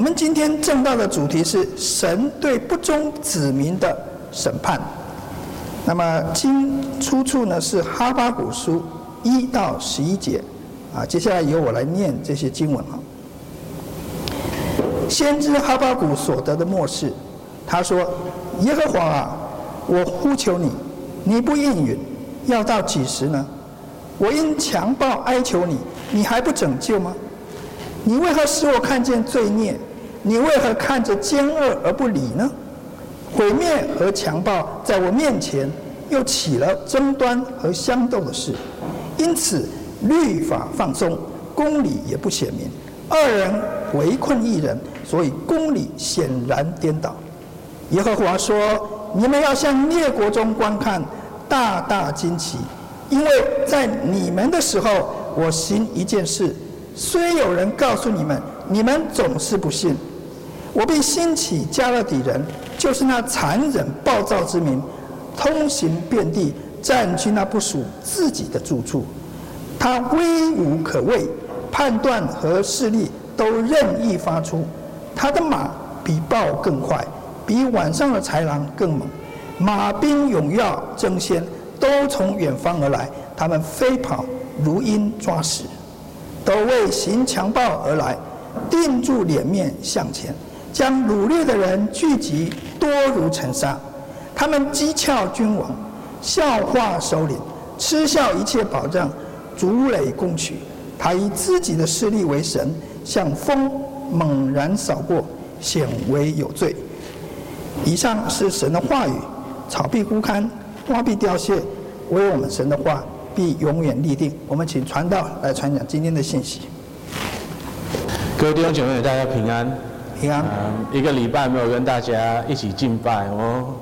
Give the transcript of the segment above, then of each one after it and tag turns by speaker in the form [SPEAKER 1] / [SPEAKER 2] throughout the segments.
[SPEAKER 1] 我们今天正道的主题是神对不忠子民的审判。那么经出处呢是哈巴谷书一到十一节，啊，接下来由我来念这些经文啊。先知哈巴谷所得的默示，他说：“耶和华啊，我呼求你，你不应允，要到几时呢？我因强暴哀求你，你还不拯救吗？你为何使我看见罪孽？你为何看着奸恶而不理呢？毁灭和强暴在我面前，又起了争端和相斗的事，因此律法放松，公理也不显明，二人围困一人。”所以公理显然颠倒。耶和华说：“你们要向列国中观看，大大惊奇，因为在你们的时候，我行一件事，虽有人告诉你们，你们总是不信。我必兴起迦勒底人，就是那残忍暴躁之民，通行遍地，占据那不属自己的住处。他威武可畏，判断和势力都任意发出。”他的马比豹更快，比晚上的豺狼更猛，马兵勇要争先，都从远方而来。他们飞跑如鹰抓食，都为行强暴而来，定住脸面向前，将掳掠的人聚集多如尘沙。他们讥诮君王，笑话首领，嗤笑一切保障，逐垒攻取。他以自己的势力为神，像风。猛然扫过，显为有罪。以上是神的话语，草必枯干，花必凋谢，唯我们神的话必永远立定。我们请传道来传讲今天的信息。
[SPEAKER 2] 各位弟兄姐妹，大家平安。嗯，一个礼拜没有跟大家一起敬拜，我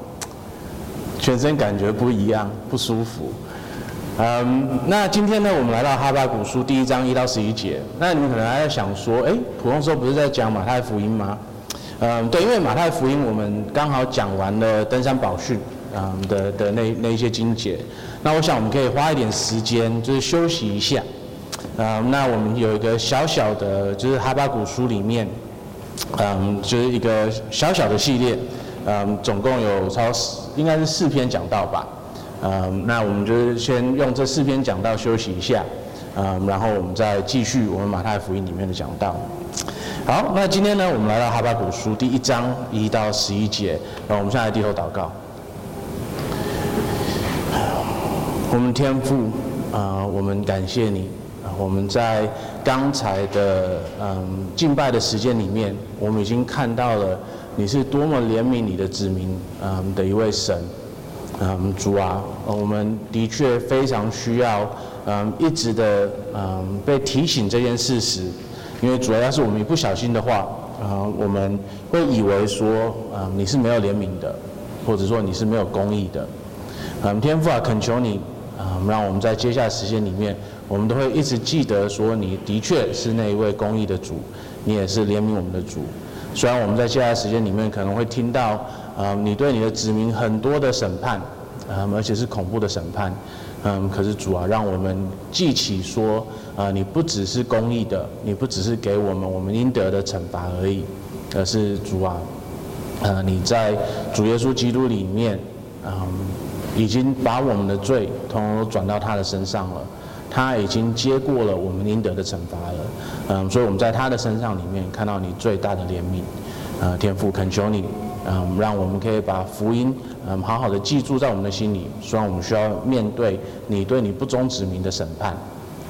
[SPEAKER 2] 全身感觉不一样，不舒服。嗯，那今天呢，我们来到哈巴古书第一章一到十一节。那你们可能还在想说，哎，普通时候不是在讲马太福音吗？嗯，对，因为马太福音我们刚好讲完了登山宝训，嗯的的那那一些经节。那我想我们可以花一点时间，就是休息一下。嗯，那我们有一个小小的，就是哈巴古书里面，嗯，就是一个小小的系列，嗯，总共有超应该是四篇讲道吧。嗯，那我们就是先用这四篇讲道休息一下，嗯，然后我们再继续我们马太福音里面的讲道。好，那今天呢，我们来到哈巴谷书第一章一到十一节，然后我们现在低头祷告。我们天父，啊、我们感谢你，我们在刚才的嗯敬拜的时间里面，我们已经看到了你是多么怜悯你的子民，嗯的一位神。嗯，主啊，我们的确非常需要，嗯，一直的，嗯，被提醒这件事实，因为主要要是我们一不小心的话，嗯，我们会以为说，嗯，你是没有怜悯的，或者说你是没有公义的，嗯，天父啊，恳求你，嗯，让我们在接下来时间里面，我们都会一直记得说，你的确是那一位公义的主，你也是怜悯我们的主，虽然我们在接下来时间里面可能会听到。嗯，你对你的子民很多的审判，嗯，而且是恐怖的审判，嗯，可是主啊，让我们记起说，啊，你不只是公义的，你不只是给我们我们应得的惩罚而已，而是主啊，呃，你在主耶稣基督里面，嗯，已经把我们的罪统统都转到他的身上了，他已经接过了我们应得的惩罚了，嗯，所以我们在他的身上里面看到你最大的怜悯，呃，天父恳求你。嗯，让我们可以把福音嗯好好的记住在我们的心里。虽然我们需要面对你对你不忠子民的审判，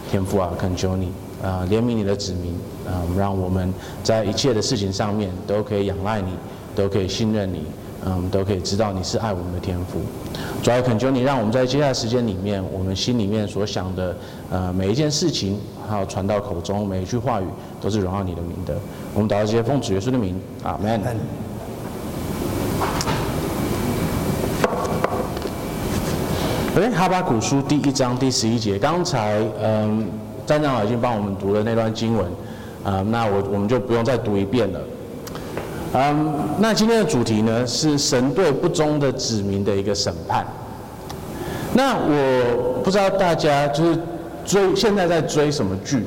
[SPEAKER 2] 天父啊，恳求你啊怜悯你的子民，啊，让我们在一切的事情上面都可以仰赖你，都可以信任你，嗯，我们都可以知道你是爱我们的天赋。主要恳求你，让我们在接下来时间里面，我们心里面所想的呃每一件事情，还有传到口中每一句话语，都是荣耀你的名的。我们祷告这些奉主耶稣的名，阿门。哎，哈巴古书第一章第十一节，刚才嗯，站长已经帮我们读了那段经文，啊、嗯，那我我们就不用再读一遍了。嗯，那今天的主题呢是神对不忠的子民的一个审判。那我不知道大家就是追现在在追什么剧，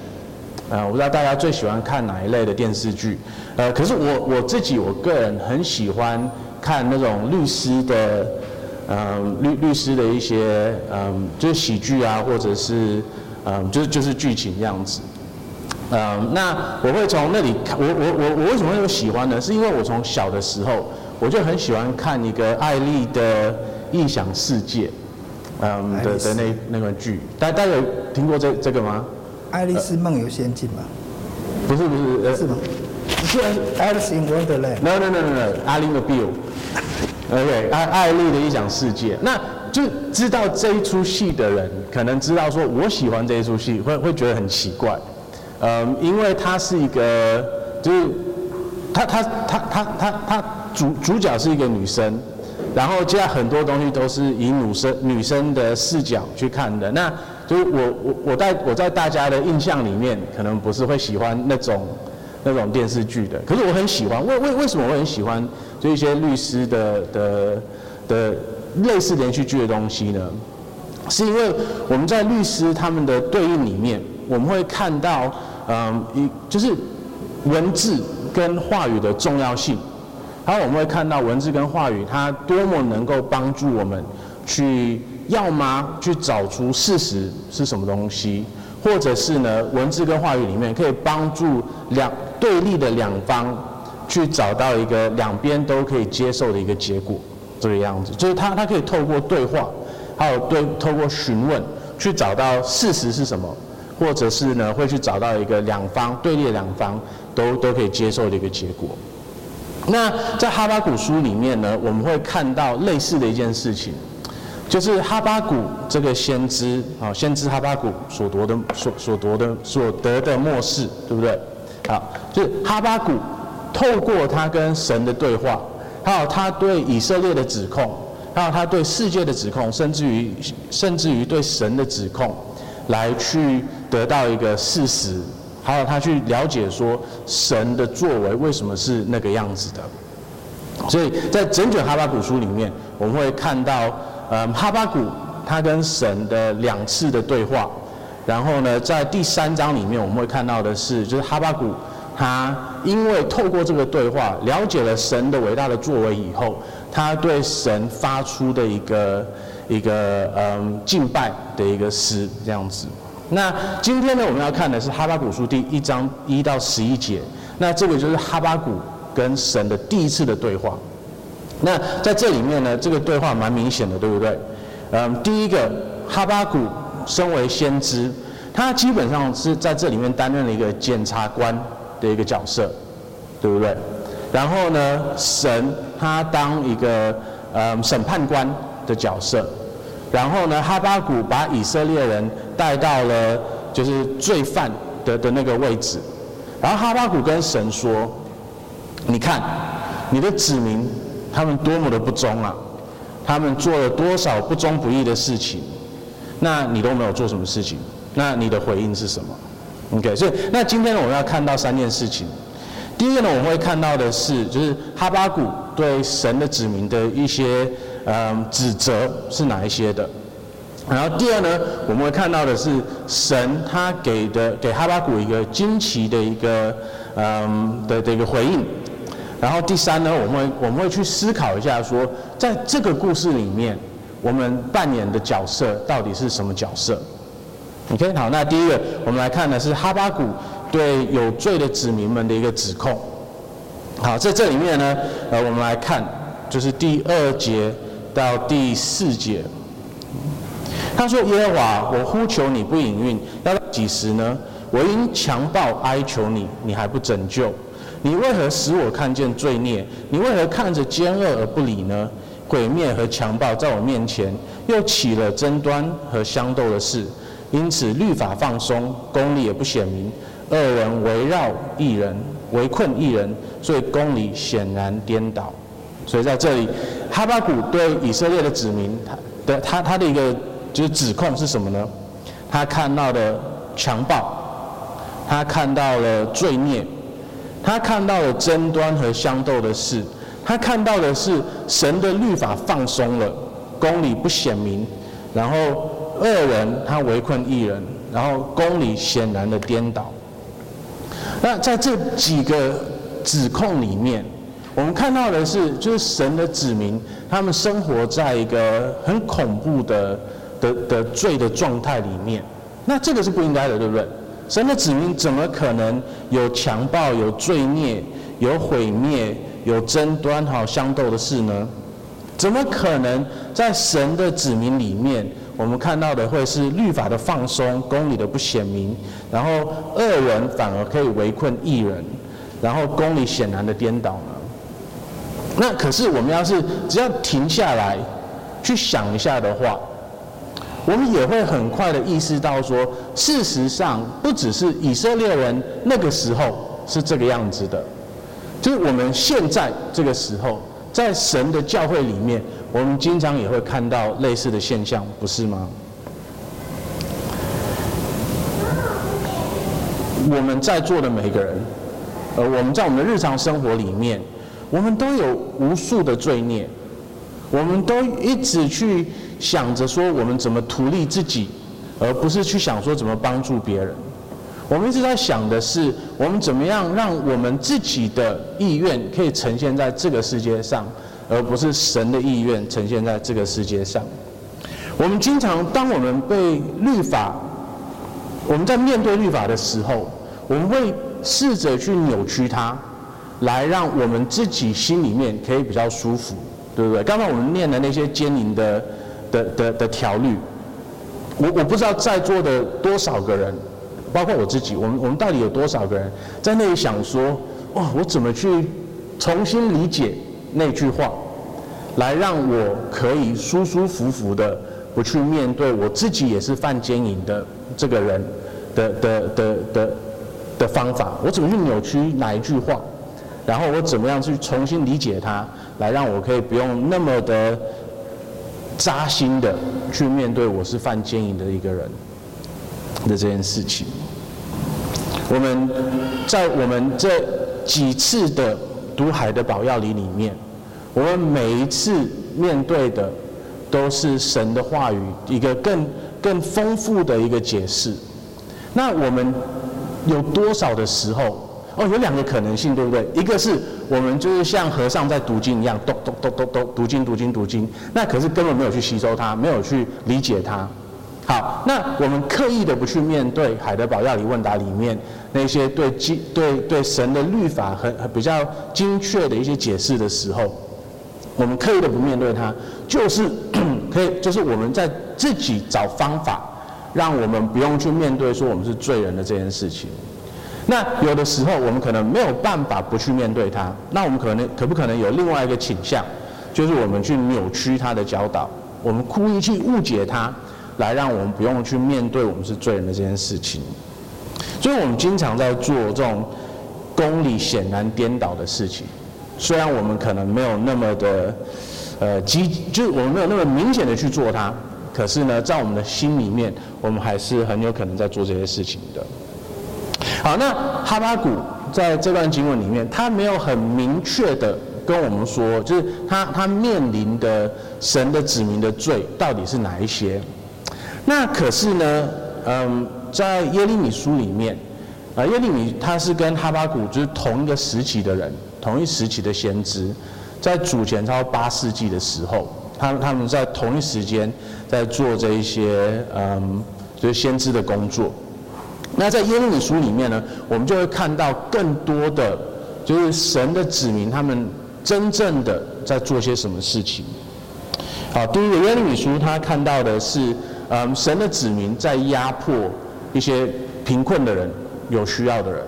[SPEAKER 2] 呃，我不知道大家最喜欢看哪一类的电视剧，呃，可是我我自己我个人很喜欢看那种律师的，呃，律律师的一些，嗯、就是喜剧啊，或者是，嗯、就是就是剧情这样子，呃，那我会从那里看，我我我我为什么会有喜欢呢？是因为我从小的时候我就很喜欢看一个艾丽的异想世界，嗯的的那那个剧，大大家有听过这这个吗？
[SPEAKER 1] 爱丽丝梦游仙境吗？
[SPEAKER 2] 不是不是，呃，
[SPEAKER 1] 是吗？是 Alice in Wonderland。
[SPEAKER 2] No no no no no，阿玲的 Bill。OK，艾艾丽的异想世界，那就知道这一出戏的人，可能知道说我喜欢这一出戏，会会觉得很奇怪，嗯，因为它是一个，就是他他他他他他主主角是一个女生，然后接下来很多东西都是以女生女生的视角去看的，那。就是我我我在我在大家的印象里面，可能不是会喜欢那种那种电视剧的，可是我很喜欢。为为为什么我很喜欢就一些律师的的的类似连续剧的东西呢？是因为我们在律师他们的对应里面，我们会看到，嗯，一就是文字跟话语的重要性，还有我们会看到文字跟话语它多么能够帮助我们去。要么去找出事实是什么东西，或者是呢，文字跟话语里面可以帮助两对立的两方去找到一个两边都可以接受的一个结果，这个样子，就是他他可以透过对话，还有对透过询问去找到事实是什么，或者是呢会去找到一个两方对立的两方都都可以接受的一个结果。那在哈巴谷书里面呢，我们会看到类似的一件事情。就是哈巴谷这个先知啊，先知哈巴谷所夺的、所所夺的、所得的末世，对不对？好，就是哈巴谷透过他跟神的对话，还有他对以色列的指控，还有他对世界的指控，甚至于甚至于对神的指控，来去得到一个事实，还有他去了解说神的作为为什么是那个样子的。所以在整卷哈巴谷书里面，我们会看到。嗯，哈巴谷他跟神的两次的对话，然后呢，在第三章里面我们会看到的是，就是哈巴谷他因为透过这个对话了解了神的伟大的作为以后，他对神发出的一个一个嗯敬拜的一个诗这样子。那今天呢，我们要看的是哈巴谷书第一章一到十一节，那这个就是哈巴谷跟神的第一次的对话。那在这里面呢，这个对话蛮明显的，对不对？嗯，第一个，哈巴谷身为先知，他基本上是在这里面担任了一个检察官的一个角色，对不对？然后呢，神他当一个嗯审判官的角色，然后呢，哈巴谷把以色列人带到了就是罪犯的的那个位置，然后哈巴谷跟神说：“你看，你的子民。”他们多么的不忠啊！他们做了多少不忠不义的事情？那你都没有做什么事情？那你的回应是什么？OK，所以那今天呢，我们要看到三件事情。第一个呢，我们会看到的是，就是哈巴谷对神的子民的一些嗯指责是哪一些的。然后第二呢，我们会看到的是神他给的给哈巴谷一个惊奇的一个嗯的这个回应。然后第三呢，我们会我们会去思考一下，说在这个故事里面，我们扮演的角色到底是什么角色？OK，好，那第一个我们来看的是哈巴谷对有罪的子民们的一个指控。好，在这里面呢，呃，我们来看就是第二节到第四节。他说：“耶和华，我呼求你不应允，要到几时呢？我因强暴哀求你，你还不拯救。”你为何使我看见罪孽？你为何看着奸恶而不理呢？诡诈和强暴在我面前，又起了争端和相斗的事。因此律法放松，公理也不显明。二人围绕一人，围困一人，所以公理显然颠倒。所以在这里，哈巴谷对以色列的子民，他的他他的一个就是指控是什么呢？他看到的强暴，他看到了罪孽。他看到了争端和相斗的事，他看到的是神的律法放松了，公理不显明，然后恶人他围困一人，然后公理显然的颠倒。那在这几个指控里面，我们看到的是，就是神的子民，他们生活在一个很恐怖的的的罪的状态里面。那这个是不应该的，对不对？神的子民怎么可能有强暴、有罪孽、有毁灭、有争端、好相斗的事呢？怎么可能在神的子民里面，我们看到的会是律法的放松、公理的不显明，然后恶人反而可以围困义人，然后公理显然的颠倒？那可是我们要是只要停下来去想一下的话，我们也会很快的意识到说，事实上不只是以色列人那个时候是这个样子的，就是我们现在这个时候。在神的教会里面，我们经常也会看到类似的现象，不是吗？我们在座的每一个人，呃，我们在我们的日常生活里面，我们都有无数的罪孽，我们都一直去想着说我们怎么图利自己，而不是去想说怎么帮助别人。我们一直在想的是，我们怎么样让我们自己的意愿可以呈现在这个世界上，而不是神的意愿呈现在这个世界上。我们经常，当我们被律法，我们在面对律法的时候，我们会试着去扭曲它，来让我们自己心里面可以比较舒服，对不对？刚刚我们念的那些奸淫的的的的条律，我我不知道在座的多少个人。包括我自己，我们我们到底有多少个人在那里想说，哇，我怎么去重新理解那句话，来让我可以舒舒服服的不去面对我自己也是犯奸淫的这个人的的的的的方法？我怎么去扭曲哪一句话？然后我怎么样去重新理解它，来让我可以不用那么的扎心的去面对我是犯奸淫的一个人的这件事情？我们在我们这几次的读海的宝药里里面，我们每一次面对的都是神的话语，一个更更丰富的一个解释。那我们有多少的时候？哦，有两个可能性，对不对？一个是我们就是像和尚在读经一样，咚咚咚咚咚读经读经读经，那可是根本没有去吸收它，没有去理解它。好，那我们刻意的不去面对海的宝钥里问答里面那些对经对对神的律法很很比较精确的一些解释的时候，我们刻意的不面对它，就是 可以就是我们在自己找方法，让我们不用去面对说我们是罪人的这件事情。那有的时候我们可能没有办法不去面对它，那我们可能可不可能有另外一个倾向，就是我们去扭曲他的教导，我们故意去误解他。来让我们不用去面对我们是罪人的这件事情，所以我们经常在做这种公理显然颠倒的事情。虽然我们可能没有那么的呃积，就是我们没有那么明显的去做它，可是呢，在我们的心里面，我们还是很有可能在做这些事情的。好，那哈巴谷在这段经文里面，他没有很明确的跟我们说，就是他他面临的神的子民的罪到底是哪一些。那可是呢，嗯，在耶利米书里面，啊，耶利米他是跟哈巴谷就是同一个时期的人，同一时期的先知，在主前超八世纪的时候，他他们在同一时间在做这一些嗯，就是先知的工作。那在耶利米书里面呢，我们就会看到更多的，就是神的子民他们真正的在做些什么事情。好，第一个耶利米书他看到的是。嗯，神的子民在压迫一些贫困的人、有需要的人。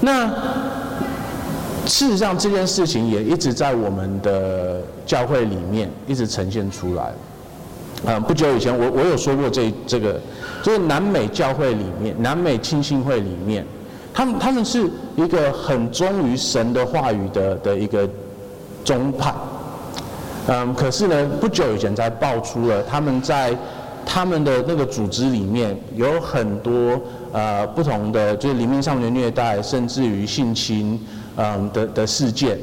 [SPEAKER 2] 那事实上，这件事情也一直在我们的教会里面一直呈现出来。嗯，不久以前我我有说过这这个，就是南美教会里面，南美亲信会里面，他们他们是一个很忠于神的话语的的一个宗派。嗯，可是呢，不久以前才爆出了他们在。他们的那个组织里面有很多呃不同的，就是灵命上的虐待，甚至于性侵，嗯的的事件。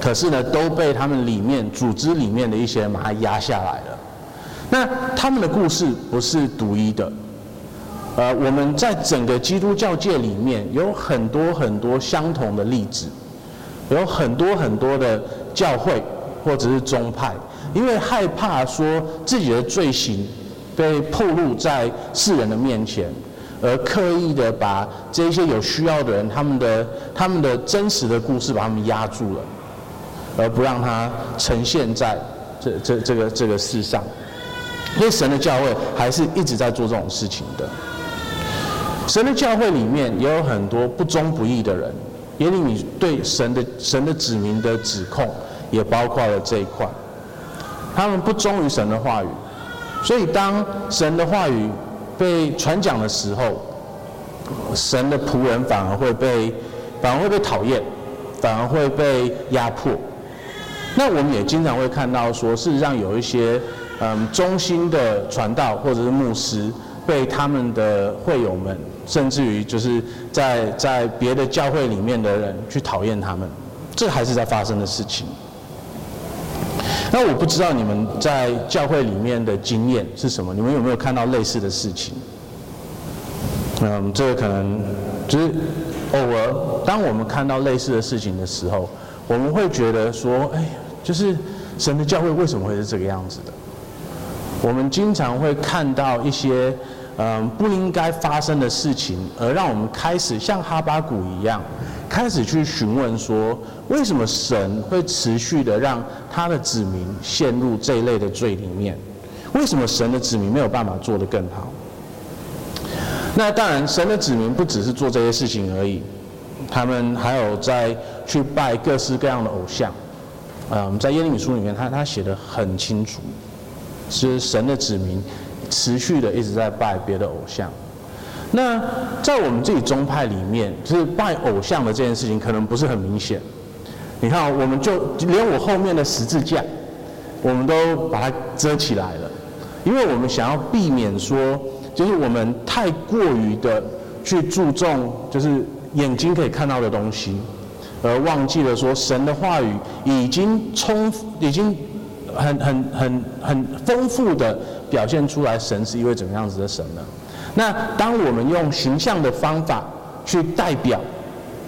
[SPEAKER 2] 可是呢，都被他们里面组织里面的一些人把它压下来了。那他们的故事不是独一的，呃，我们在整个基督教界里面有很多很多相同的例子，有很多很多的教会或者是宗派，因为害怕说自己的罪行被暴露在世人的面前，而刻意的把这些有需要的人他们的他们的真实的故事把他们压住了，而不让它呈现在这这这个这个世上。因为神的教会还是一直在做这种事情的。神的教会里面也有很多不忠不义的人，耶利米对神的神的子民的指控也包括了这一块。他们不忠于神的话语，所以当神的话语被传讲的时候，神的仆人反而会被反而会被讨厌，反而会被压迫。那我们也经常会看到说，事实上有一些嗯中心的传道或者是牧师被他们的会友们。甚至于就是在在别的教会里面的人去讨厌他们，这还是在发生的事情。那我不知道你们在教会里面的经验是什么？你们有没有看到类似的事情？嗯，这个可能就是偶尔，当我们看到类似的事情的时候，我们会觉得说，哎，就是神的教会为什么会是这个样子的？我们经常会看到一些。嗯，不应该发生的事情，而让我们开始像哈巴谷一样，开始去询问说，为什么神会持续的让他的子民陷入这一类的罪里面？为什么神的子民没有办法做得更好？那当然，神的子民不只是做这些事情而已，他们还有在去拜各式各样的偶像。嗯，在耶利米书里面，他他写得很清楚，是神的子民。持续的一直在拜别的偶像，那在我们自己宗派里面，就是拜偶像的这件事情可能不是很明显。你看，我们就连我后面的十字架，我们都把它遮起来了，因为我们想要避免说，就是我们太过于的去注重，就是眼睛可以看到的东西，而忘记了说神的话语已经充，已经很很很很丰富的。表现出来神是一位怎么样子的神呢？那当我们用形象的方法去代表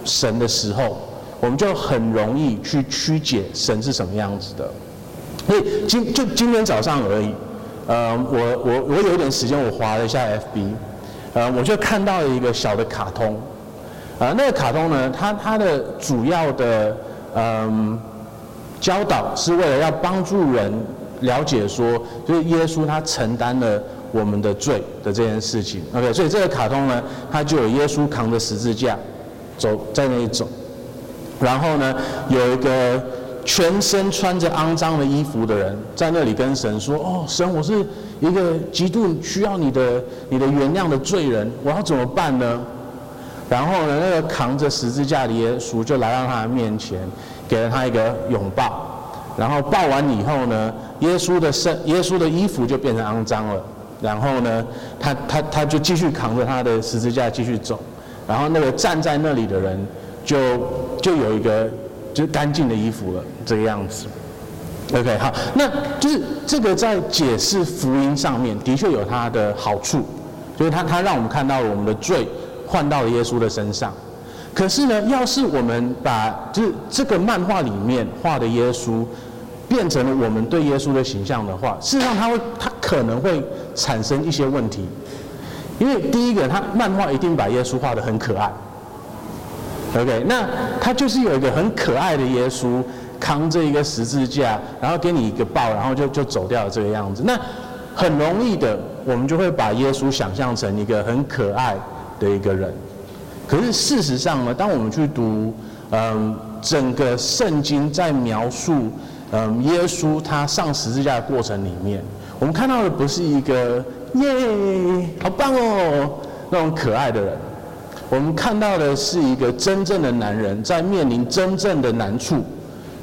[SPEAKER 2] 神的时候，我们就很容易去曲解神是什么样子的。所以今就今天早上而已，呃，我我我有点时间，我划了一下 FB，呃，我就看到了一个小的卡通，啊、那个卡通呢，它它的主要的嗯、教导是为了要帮助人。了解说，就是耶稣他承担了我们的罪的这件事情。OK，所以这个卡通呢，它就有耶稣扛着十字架走在那里走，然后呢，有一个全身穿着肮脏的衣服的人在那里跟神说：“哦，神，我是一个极度需要你的你的原谅的罪人，我要怎么办呢？”然后呢，那个扛着十字架的耶稣就来到他的面前，给了他一个拥抱，然后抱完以后呢。耶稣的身，耶稣的衣服就变成肮脏了。然后呢，他他他就继续扛着他的十字架继续走。然后那个站在那里的人就就有一个就是干净的衣服了，这个样子。OK，好，那就是这个在解释福音上面的确有它的好处，就是他他让我们看到了我们的罪换到了耶稣的身上。可是呢，要是我们把就是这个漫画里面画的耶稣。变成了我们对耶稣的形象的话，事实上他会，他可能会产生一些问题，因为第一个，他漫画一定把耶稣画的很可爱，OK，那他就是有一个很可爱的耶稣扛着一个十字架，然后给你一个抱，然后就就走掉了这个样子，那很容易的，我们就会把耶稣想象成一个很可爱的一个人，可是事实上呢，当我们去读，嗯，整个圣经在描述。嗯，耶稣他上十字架的过程里面，我们看到的不是一个耶，好棒哦那种可爱的人，我们看到的是一个真正的男人在面临真正的难处，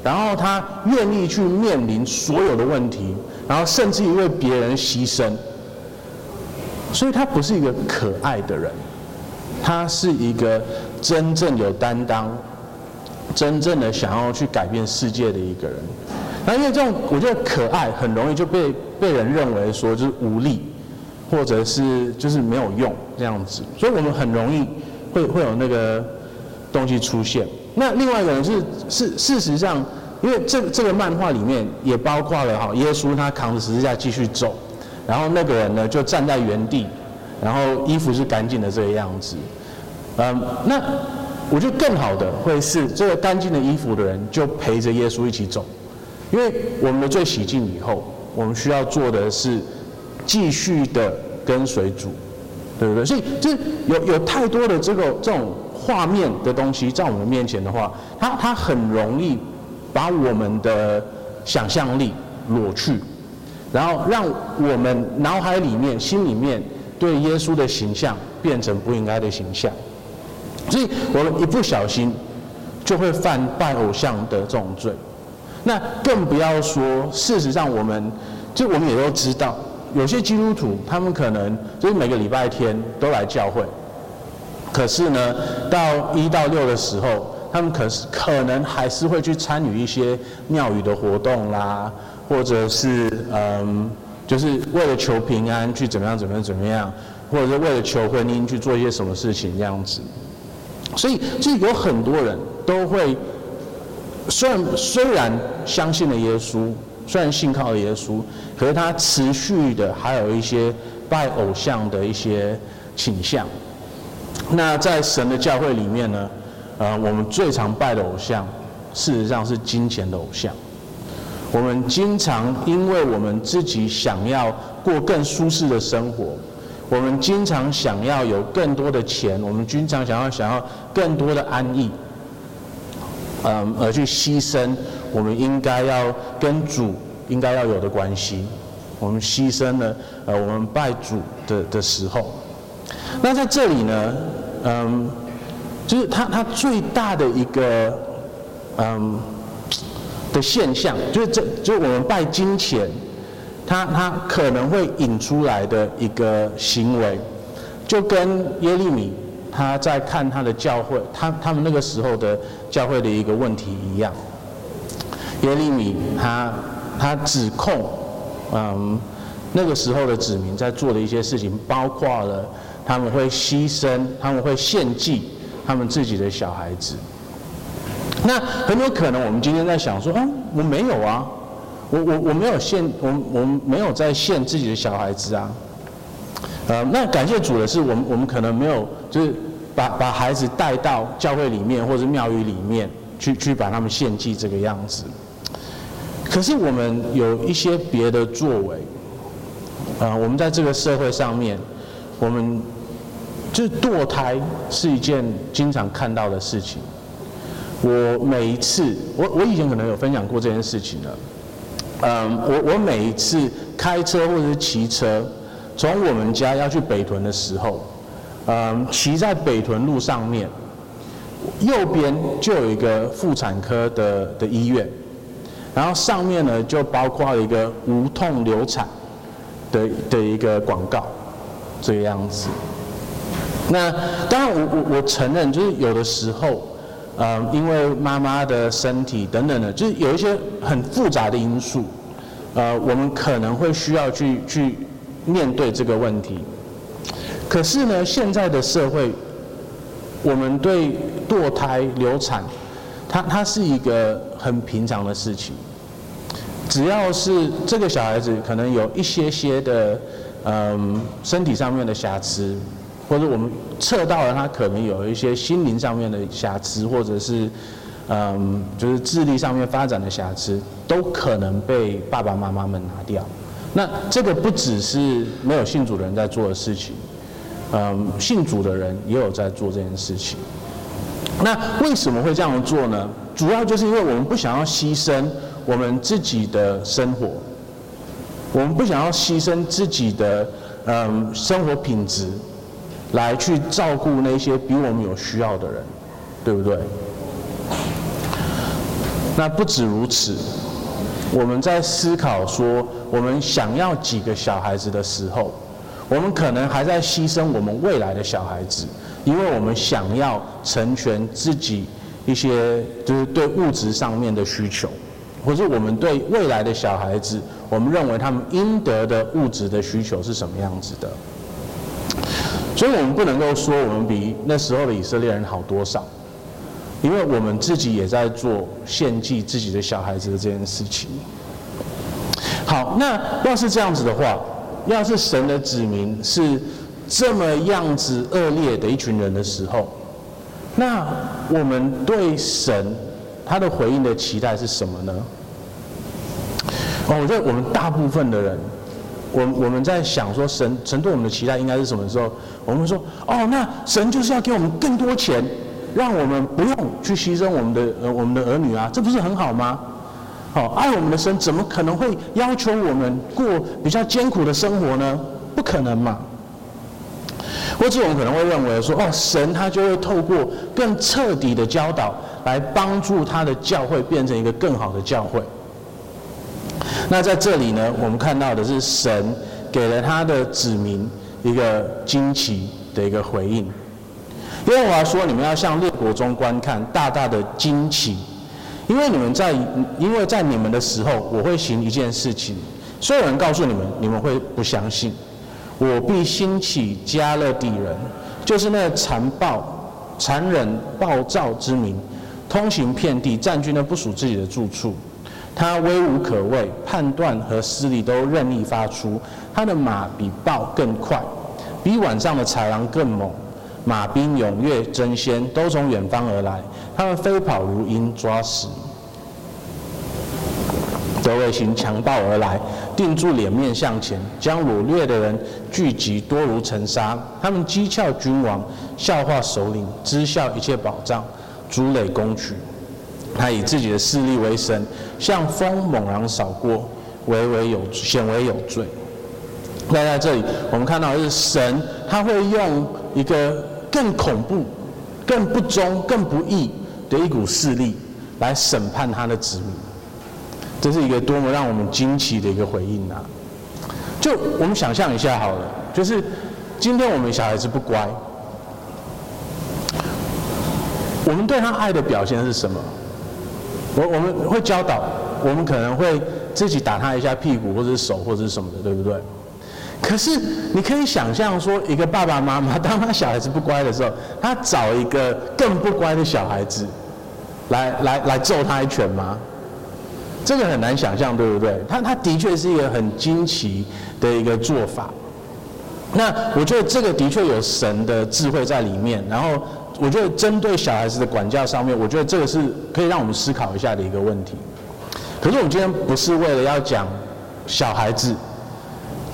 [SPEAKER 2] 然后他愿意去面临所有的问题，然后甚至于为别人牺牲，所以他不是一个可爱的人，他是一个真正有担当。真正的想要去改变世界的一个人，那因为这种我觉得可爱很容易就被被人认为说就是无力，或者是就是没有用这样子，所以我们很容易会会有那个东西出现。那另外一个人是是事实上，因为这这个漫画里面也包括了哈，耶稣他扛着十字架继续走，然后那个人呢就站在原地，然后衣服是干净的这个样子。嗯，那我觉得更好的会是这个干净的衣服的人就陪着耶稣一起走，因为我们的罪洗净以后，我们需要做的是继续的跟随主，对不对？所以就是有有太多的这个这种画面的东西在我们面前的话，它它很容易把我们的想象力裸去，然后让我们脑海里面、心里面对耶稣的形象变成不应该的形象。所以我们一不小心就会犯拜偶像的这种罪，那更不要说，事实上我们就我们也都知道，有些基督徒他们可能就是每个礼拜天都来教会，可是呢，到一到六的时候，他们可是可能还是会去参与一些庙宇的活动啦，或者是嗯，就是为了求平安去怎么样怎么样怎么样，或者是为了求婚姻去做一些什么事情这样子。所以，就有很多人都会，虽然虽然相信了耶稣，虽然信靠了耶稣，可是他持续的还有一些拜偶像的一些倾向。那在神的教会里面呢，呃，我们最常拜的偶像，事实上是金钱的偶像。我们经常因为我们自己想要过更舒适的生活。我们经常想要有更多的钱，我们经常想要想要更多的安逸，嗯，而去牺牲我们应该要跟主应该要有的关系，我们牺牲了呃我们拜主的的时候，那在这里呢，嗯，就是他他最大的一个嗯的现象，就是这就是我们拜金钱。他他可能会引出来的一个行为，就跟耶利米他在看他的教会，他他们那个时候的教会的一个问题一样。耶利米他他指控，嗯，那个时候的子民在做的一些事情，包括了他们会牺牲，他们会献祭他们自己的小孩子。那很有可能我们今天在想说，啊，我没有啊。我我我没有献，我我们没有在献自己的小孩子啊，呃，那感谢主的是，我们我们可能没有，就是把把孩子带到教会里面或者庙宇里面去去把他们献祭这个样子。可是我们有一些别的作为，啊，我们在这个社会上面，我们就是堕胎是一件经常看到的事情。我每一次，我我以前可能有分享过这件事情了。嗯，我我每一次开车或者是骑车，从我们家要去北屯的时候，嗯，骑在北屯路上面，右边就有一个妇产科的的医院，然后上面呢就包括了一个无痛流产的的一个广告，这个样子。那当然我我我承认，就是有的时候。呃，因为妈妈的身体等等的，就是有一些很复杂的因素，呃，我们可能会需要去去面对这个问题。可是呢，现在的社会，我们对堕胎、流产，它它是一个很平常的事情。只要是这个小孩子可能有一些些的，嗯，身体上面的瑕疵。或者我们测到了他可能有一些心灵上面的瑕疵，或者是，嗯，就是智力上面发展的瑕疵，都可能被爸爸妈妈们拿掉。那这个不只是没有信主的人在做的事情，嗯，信主的人也有在做这件事情。那为什么会这样做呢？主要就是因为我们不想要牺牲我们自己的生活，我们不想要牺牲自己的嗯生活品质。来去照顾那些比我们有需要的人，对不对？那不止如此，我们在思考说我们想要几个小孩子的时候，我们可能还在牺牲我们未来的小孩子，因为我们想要成全自己一些就是对物质上面的需求，或者我们对未来的小孩子，我们认为他们应得的物质的需求是什么样子的？所以我们不能够说我们比那时候的以色列人好多少，因为我们自己也在做献祭自己的小孩子的这件事情。好，那要是这样子的话，要是神的子民是这么样子恶劣的一群人的时候，那我们对神他的回应的期待是什么呢？哦，我觉得我们大部分的人，我我们在想说神神对我们的期待应该是什么时候？我们说哦，那神就是要给我们更多钱，让我们不用去牺牲我们的呃我们的儿女啊，这不是很好吗？好，爱我们的神怎么可能会要求我们过比较艰苦的生活呢？不可能嘛。或者我们可能会认为说，哦，神他就会透过更彻底的教导来帮助他的教会变成一个更好的教会。那在这里呢，我们看到的是神给了他的子民一个惊奇的一个回应。因为我要说，你们要向列国中观看，大大的惊奇，因为你们在，因为在你们的时候，我会行一件事情，所有人告诉你们，你们会不相信。我必兴起迦勒底人，就是那残暴、残忍、暴躁之民，通行遍地，占据那不属自己的住处。他威武可畏，判断和施力都任意发出。他的马比豹更快，比晚上的豺狼更猛。马兵踊跃争先，都从远方而来。他们飞跑如鹰，抓食。得为行强暴而来，定住脸面向前，将掳掠的人聚集，多如尘沙。他们讥诮君王，笑话首领，嗤笑一切宝藏，筑垒攻取。他以自己的势力为神，像风猛然扫过，为为有显为有罪。那在这里，我们看到是神，他会用一个更恐怖、更不忠、更不义的一股势力来审判他的子民。这是一个多么让我们惊奇的一个回应啊！就我们想象一下好了，就是今天我们小孩子不乖，我们对他爱的表现是什么？我我们会教导，我们可能会自己打他一下屁股，或者手，或者什么的，对不对？可是你可以想象说，一个爸爸妈妈当他小孩子不乖的时候，他找一个更不乖的小孩子来来来揍他一拳吗？这个很难想象，对不对？他他的确是一个很惊奇的一个做法。那我觉得这个的确有神的智慧在里面。然后我觉得针对小孩子的管教上面，我觉得这个是可以让我们思考一下的一个问题。可是我们今天不是为了要讲小孩子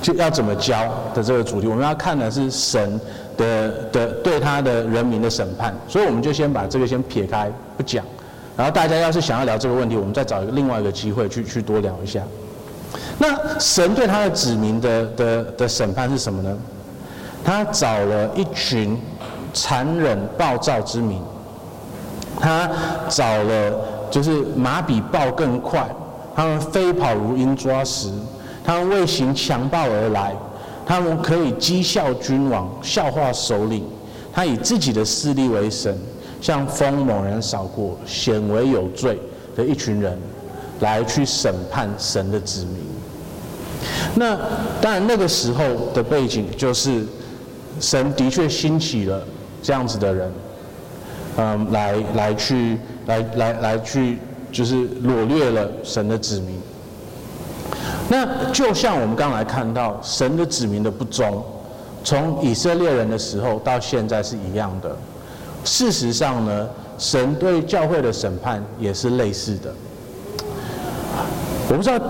[SPEAKER 2] 就要怎么教的这个主题，我们要看的是神的的对他的人民的审判。所以我们就先把这个先撇开不讲。然后大家要是想要聊这个问题，我们再找一个另外一个机会去去多聊一下。那神对他的子民的的的审判是什么呢？他找了一群残忍暴躁之民，他找了就是马比豹更快，他们飞跑如鹰抓食，他们为行强暴而来，他们可以讥笑君王，笑话首领，他以自己的势力为神。像风猛然扫过，显为有罪的一群人，来去审判神的子民。那当然，那个时候的背景就是，神的确兴起了这样子的人，嗯，来来去来来来去，就是掳掠了神的子民。那就像我们刚才看到，神的子民的不忠，从以色列人的时候到现在是一样的。事实上呢，神对教会的审判也是类似的。我不知道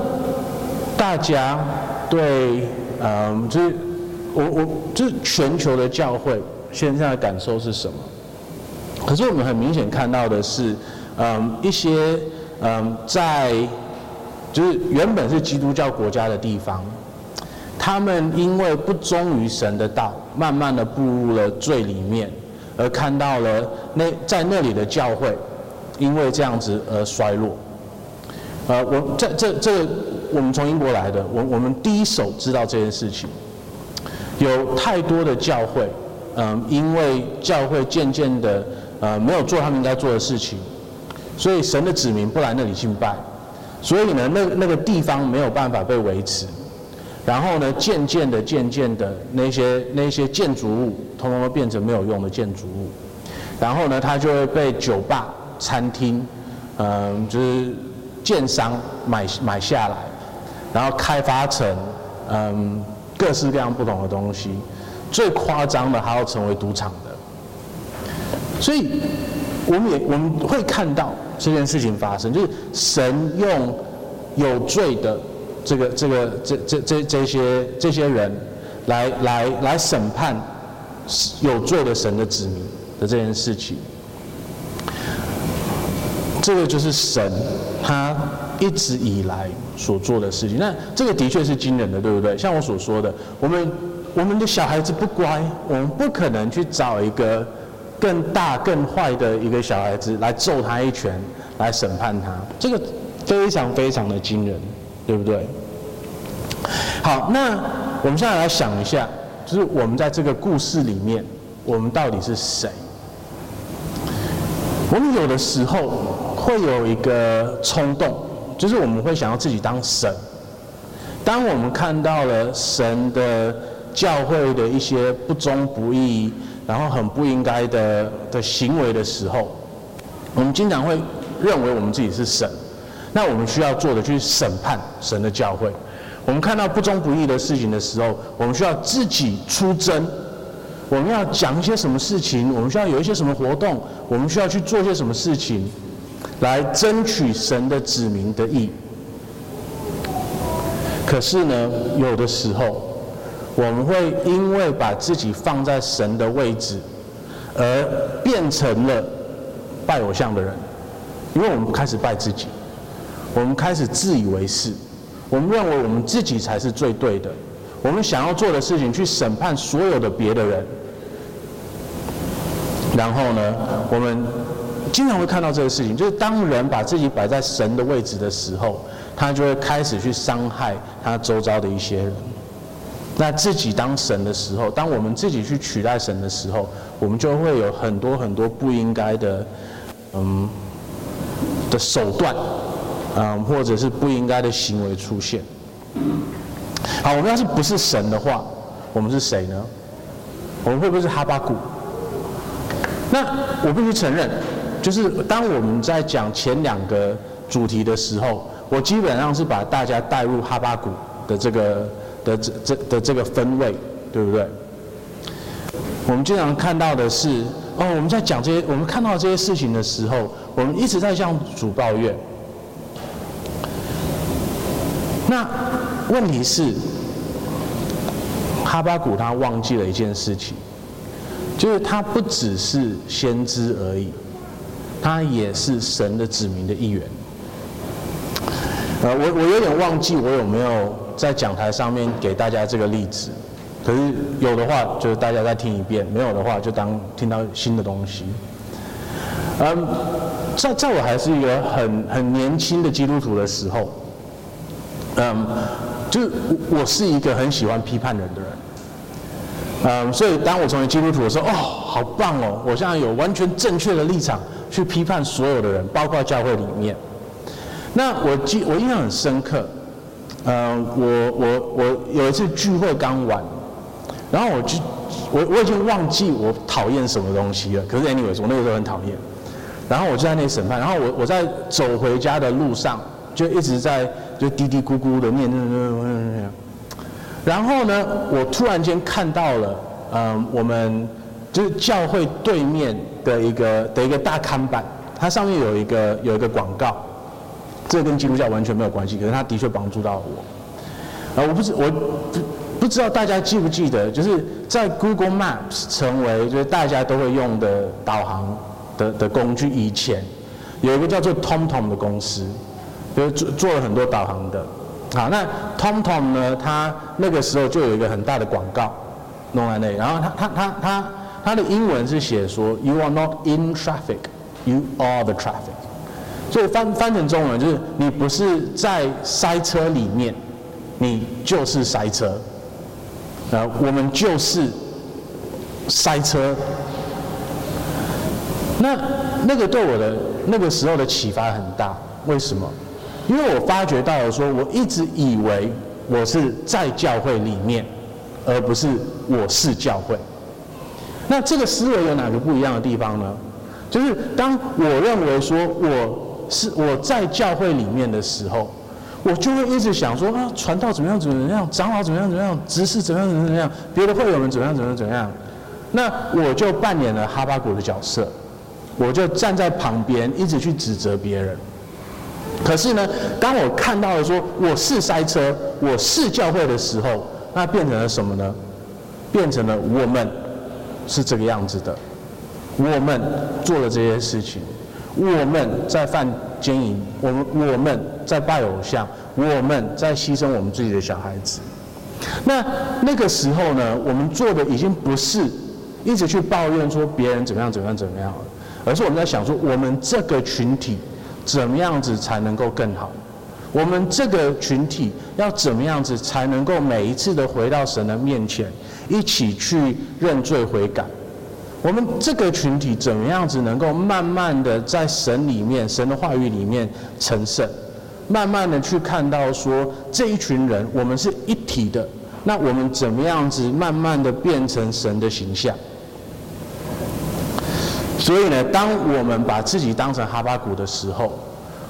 [SPEAKER 2] 大家对，嗯，就是我我就是全球的教会现在的感受是什么？可是我们很明显看到的是，嗯，一些嗯在就是原本是基督教国家的地方，他们因为不忠于神的道，慢慢的步入了罪里面。而看到了那在那里的教会，因为这样子而衰落。呃，我这这这个我们从英国来的，我我们第一手知道这件事情。有太多的教会，嗯，因为教会渐渐的呃没有做他们应该做的事情，所以神的子民不来那里敬拜，所以呢，那那个地方没有办法被维持。然后呢，渐渐的、渐渐的，那些那些建筑物，通通都变成没有用的建筑物。然后呢，它就会被酒吧、餐厅，嗯，就是建商买买下来，然后开发成嗯各式各样不同的东西。最夸张的还要成为赌场的。所以，我们也我们会看到这件事情发生，就是神用有罪的。这个这个这这这这些这些人来，来来审判有罪的神的子民的这件事情，这个就是神他一直以来所做的事情。那这个的确是惊人的，对不对？像我所说的，我们我们的小孩子不乖，我们不可能去找一个更大更坏的一个小孩子来揍他一拳，来审判他。这个非常非常的惊人。对不对？好，那我们现在来想一下，就是我们在这个故事里面，我们到底是谁？我们有的时候会有一个冲动，就是我们会想要自己当神。当我们看到了神的教会的一些不忠不义，然后很不应该的的行为的时候，我们经常会认为我们自己是神。那我们需要做的就是审判神的教会。我们看到不忠不义的事情的时候，我们需要自己出征。我们要讲一些什么事情？我们需要有一些什么活动？我们需要去做些什么事情，来争取神的子民的义。可是呢，有的时候我们会因为把自己放在神的位置，而变成了拜偶像的人，因为我们开始拜自己。我们开始自以为是，我们认为我们自己才是最对的，我们想要做的事情去审判所有的别的人，然后呢，我们经常会看到这个事情，就是当人把自己摆在神的位置的时候，他就会开始去伤害他周遭的一些人。那自己当神的时候，当我们自己去取代神的时候，我们就会有很多很多不应该的，嗯，的手段。嗯，或者是不应该的行为出现。好，我们要是不是神的话，我们是谁呢？我们会不会是哈巴谷？那我必须承认，就是当我们在讲前两个主题的时候，我基本上是把大家带入哈巴谷的这个的这这的这个分位，对不对？我们经常看到的是，哦，我们在讲这些，我们看到这些事情的时候，我们一直在向主抱怨。那问题是，哈巴谷他忘记了一件事情，就是他不只是先知而已，他也是神的子民的一员。呃，我我有点忘记我有没有在讲台上面给大家这个例子，可是有的话就是大家再听一遍，没有的话就当听到新的东西。嗯，在在我还是一个很很年轻的基督徒的时候。嗯，就是我是一个很喜欢批判人的人，嗯，所以当我成为基督徒的时候，哦，好棒哦！我现在有完全正确的立场去批判所有的人，包括教会里面。那我记我印象很深刻，嗯，我我我有一次聚会刚完，然后我就我我已经忘记我讨厌什么东西了，可是 anyways 我那个时候很讨厌，然后我就在那审判，然后我我在走回家的路上就一直在。就嘀嘀咕咕的念，然后呢，我突然间看到了，嗯，我们就是教会对面的一个的一个大看板，它上面有一个有一个广告，这跟基督教完全没有关系，可是它的确帮助到我。啊，我不知我不不知道大家记不记得，就是在 Google Maps 成为就是大家都会用的导航的的工具以前，有一个叫做 TomTom 的公司。就是做做了很多导航的，好，那 TomTom 呢？它那个时候就有一个很大的广告弄在那里，然后它它它它它的英文是写说 “You are not in traffic, you are the traffic”，所以翻翻成中文就是你不是在塞车里面，你就是塞车，啊，我们就是塞车。那那个对我的那个时候的启发很大，为什么？因为我发觉到了说，我一直以为我是在教会里面，而不是我是教会。那这个思维有哪个不一样的地方呢？就是当我认为说我是我在教会里面的时候，我就会一直想说啊，传道怎么样怎么样，长老怎么样怎么样，执事怎么样怎么样，别的会友们怎么样怎么样怎么样。那我就扮演了哈巴谷的角色，我就站在旁边一直去指责别人。可是呢，当我看到了说我是塞车，我是教会的时候，那变成了什么呢？变成了我们是这个样子的，我们做了这些事情，我们在犯奸淫，我们我们在拜偶像，我们在牺牲我们自己的小孩子。那那个时候呢，我们做的已经不是一直去抱怨说别人怎么样怎么样怎么样了，而是我们在想说我们这个群体。怎么样子才能够更好？我们这个群体要怎么样子才能够每一次的回到神的面前，一起去认罪悔改？我们这个群体怎么样子能够慢慢的在神里面、神的话语里面成圣？慢慢的去看到说这一群人，我们是一体的。那我们怎么样子慢慢的变成神的形象？所以呢，当我们把自己当成哈巴谷的时候，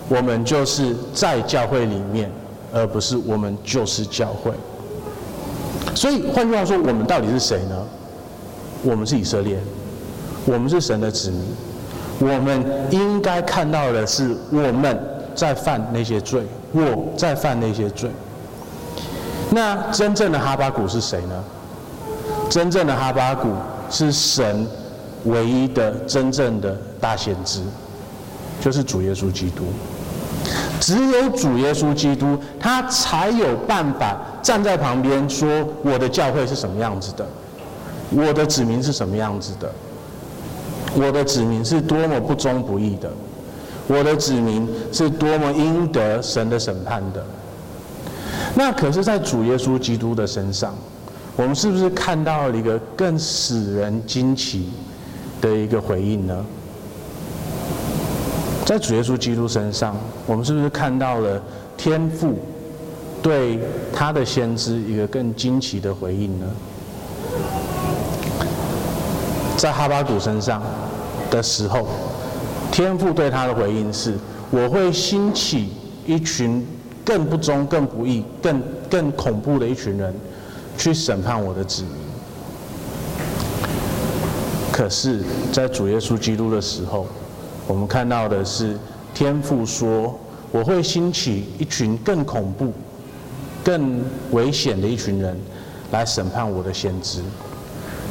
[SPEAKER 2] 我们就是在教会里面，而不是我们就是教会。所以换句话说，我们到底是谁呢？我们是以色列，我们是神的子民。我们应该看到的是，我们在犯那些罪，我在犯那些罪。那真正的哈巴谷是谁呢？真正的哈巴谷是神。唯一的真正的大先知，就是主耶稣基督。只有主耶稣基督，他才有办法站在旁边说：“我的教会是什么样子的？我的子民是什么样子的？我的子民是多么不忠不义的？我的子民是多么应得神的审判的？”那可是，在主耶稣基督的身上，我们是不是看到了一个更使人惊奇？的一个回应呢，在主耶稣基督身上，我们是不是看到了天父对他的先知一个更惊奇的回应呢？在哈巴谷身上的时候，天父对他的回应是：我会兴起一群更不忠、更不义、更更恐怖的一群人，去审判我的子民。可是，在主耶稣基督的时候，我们看到的是天父说：“我会兴起一群更恐怖、更危险的一群人来审判我的先知，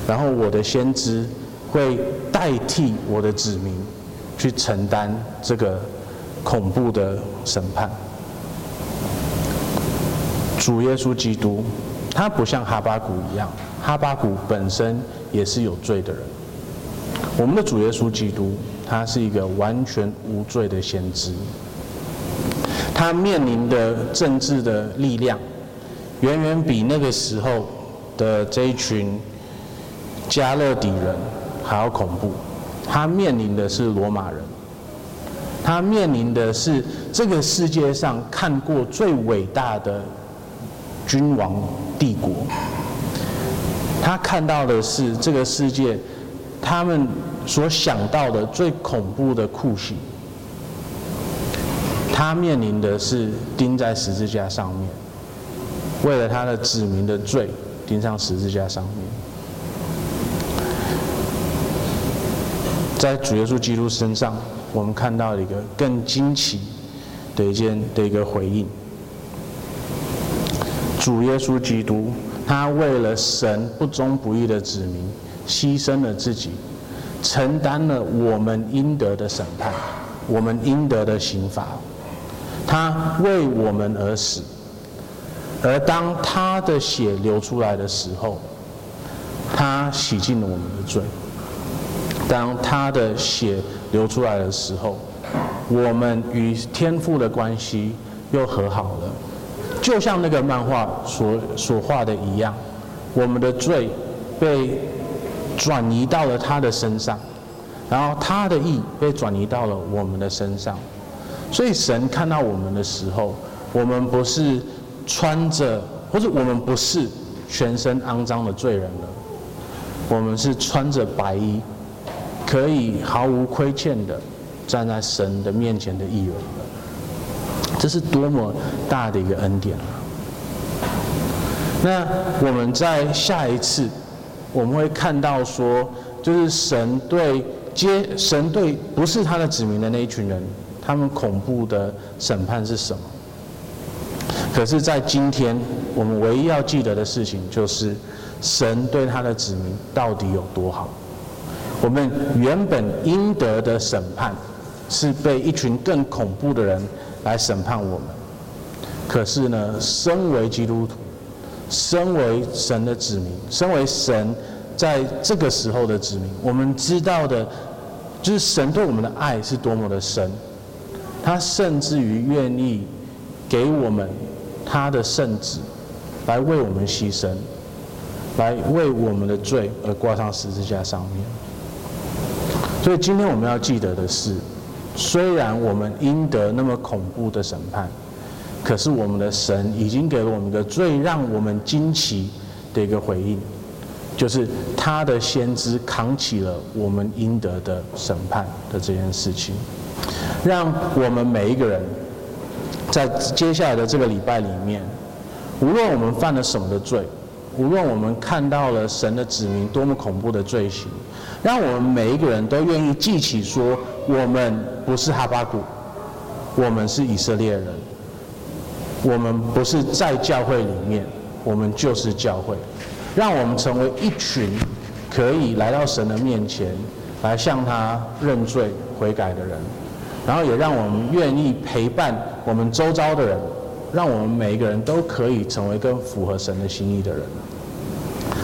[SPEAKER 2] 然后我的先知会代替我的子民去承担这个恐怖的审判。”主耶稣基督，他不像哈巴谷一样，哈巴谷本身也是有罪的人。我们的主耶稣基督，他是一个完全无罪的先知。他面临的政治的力量，远远比那个时候的这一群加勒底人还要恐怖。他面临的是罗马人，他面临的是这个世界上看过最伟大的君王帝国。他看到的是这个世界。他们所想到的最恐怖的酷刑，他面临的是钉在十字架上面，为了他的子民的罪钉上十字架上面。在主耶稣基督身上，我们看到了一个更惊奇的一件的一个回应。主耶稣基督，他为了神不忠不义的子民。牺牲了自己，承担了我们应得的审判，我们应得的刑罚。他为我们而死，而当他的血流出来的时候，他洗净了我们的罪。当他的血流出来的时候，我们与天父的关系又和好了。就像那个漫画所所画的一样，我们的罪被。转移到了他的身上，然后他的义被转移到了我们的身上，所以神看到我们的时候，我们不是穿着，或者我们不是全身肮脏的罪人了，我们是穿着白衣，可以毫无亏欠的站在神的面前的义人。这是多么大的一个恩典啊！那我们在下一次，我们会看到说，就是神对接神对不是他的子民的那一群人，他们恐怖的审判是什么？可是，在今天，我们唯一要记得的事情，就是神对他的子民到底有多好。我们原本应得的审判，是被一群更恐怖的人来审判我们。可是呢，身为基督徒，身为神的子民，身为神在这个时候的子民，我们知道的，就是神对我们的爱是多么的深，他甚至于愿意给我们他的圣子来为我们牺牲，来为我们的罪而挂上十字架上面。所以今天我们要记得的是，虽然我们应得那么恐怖的审判。可是我们的神已经给了我们一个最让我们惊奇的一个回应，就是他的先知扛起了我们应得的审判的这件事情，让我们每一个人在接下来的这个礼拜里面，无论我们犯了什么的罪，无论我们看到了神的子民多么恐怖的罪行，让我们每一个人都愿意记起说，我们不是哈巴谷，我们是以色列人。我们不是在教会里面，我们就是教会，让我们成为一群可以来到神的面前，来向他认罪悔改的人，然后也让我们愿意陪伴我们周遭的人，让我们每一个人都可以成为更符合神的心意的人。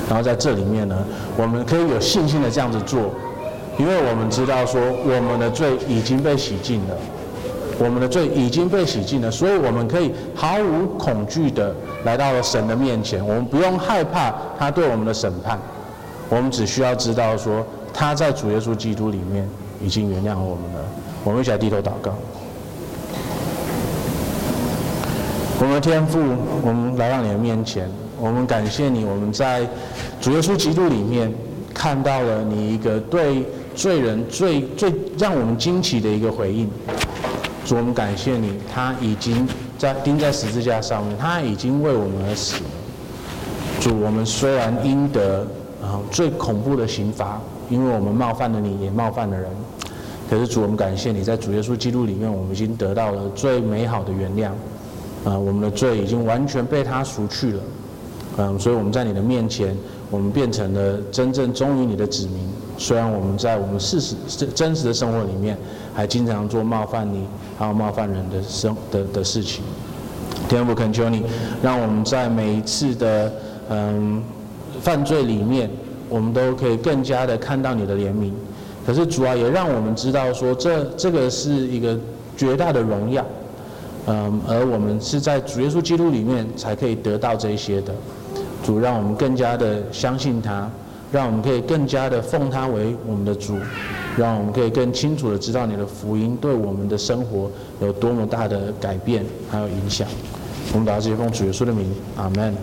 [SPEAKER 2] 然后在这里面呢，我们可以有信心的这样子做，因为我们知道说我们的罪已经被洗净了。我们的罪已经被洗净了，所以我们可以毫无恐惧的来到了神的面前。我们不用害怕他对我们的审判，我们只需要知道说他在主耶稣基督里面已经原谅我们了。我们一起来低头祷告。我们的天父，我们来到你的面前，我们感谢你。我们在主耶稣基督里面看到了你一个对罪人最最让我们惊奇的一个回应。主，我们感谢你，他已经在钉在十字架上面，他已经为我们而死了。主，我们虽然应得啊最恐怖的刑罚，因为我们冒犯了你，也冒犯了人。可是主，我们感谢你在主耶稣基督里面，我们已经得到了最美好的原谅。啊，我们的罪已经完全被他赎去了。嗯，所以我们在你的面前，我们变成了真正忠于你的子民。虽然我们在我们事实真实的生活里面，还经常做冒犯你还有冒犯人的生的的事情，天父恳求你，让我们在每一次的嗯犯罪里面，我们都可以更加的看到你的怜悯。可是主啊，也让我们知道说，这这个是一个绝大的荣耀，嗯，而我们是在主耶稣基督里面才可以得到这些的。主，让我们更加的相信他。让我们可以更加的奉他为我们的主，让我们可以更清楚的知道你的福音对我们的生活有多么大的改变还有影响。我们祷告，奉主耶稣的名，阿门。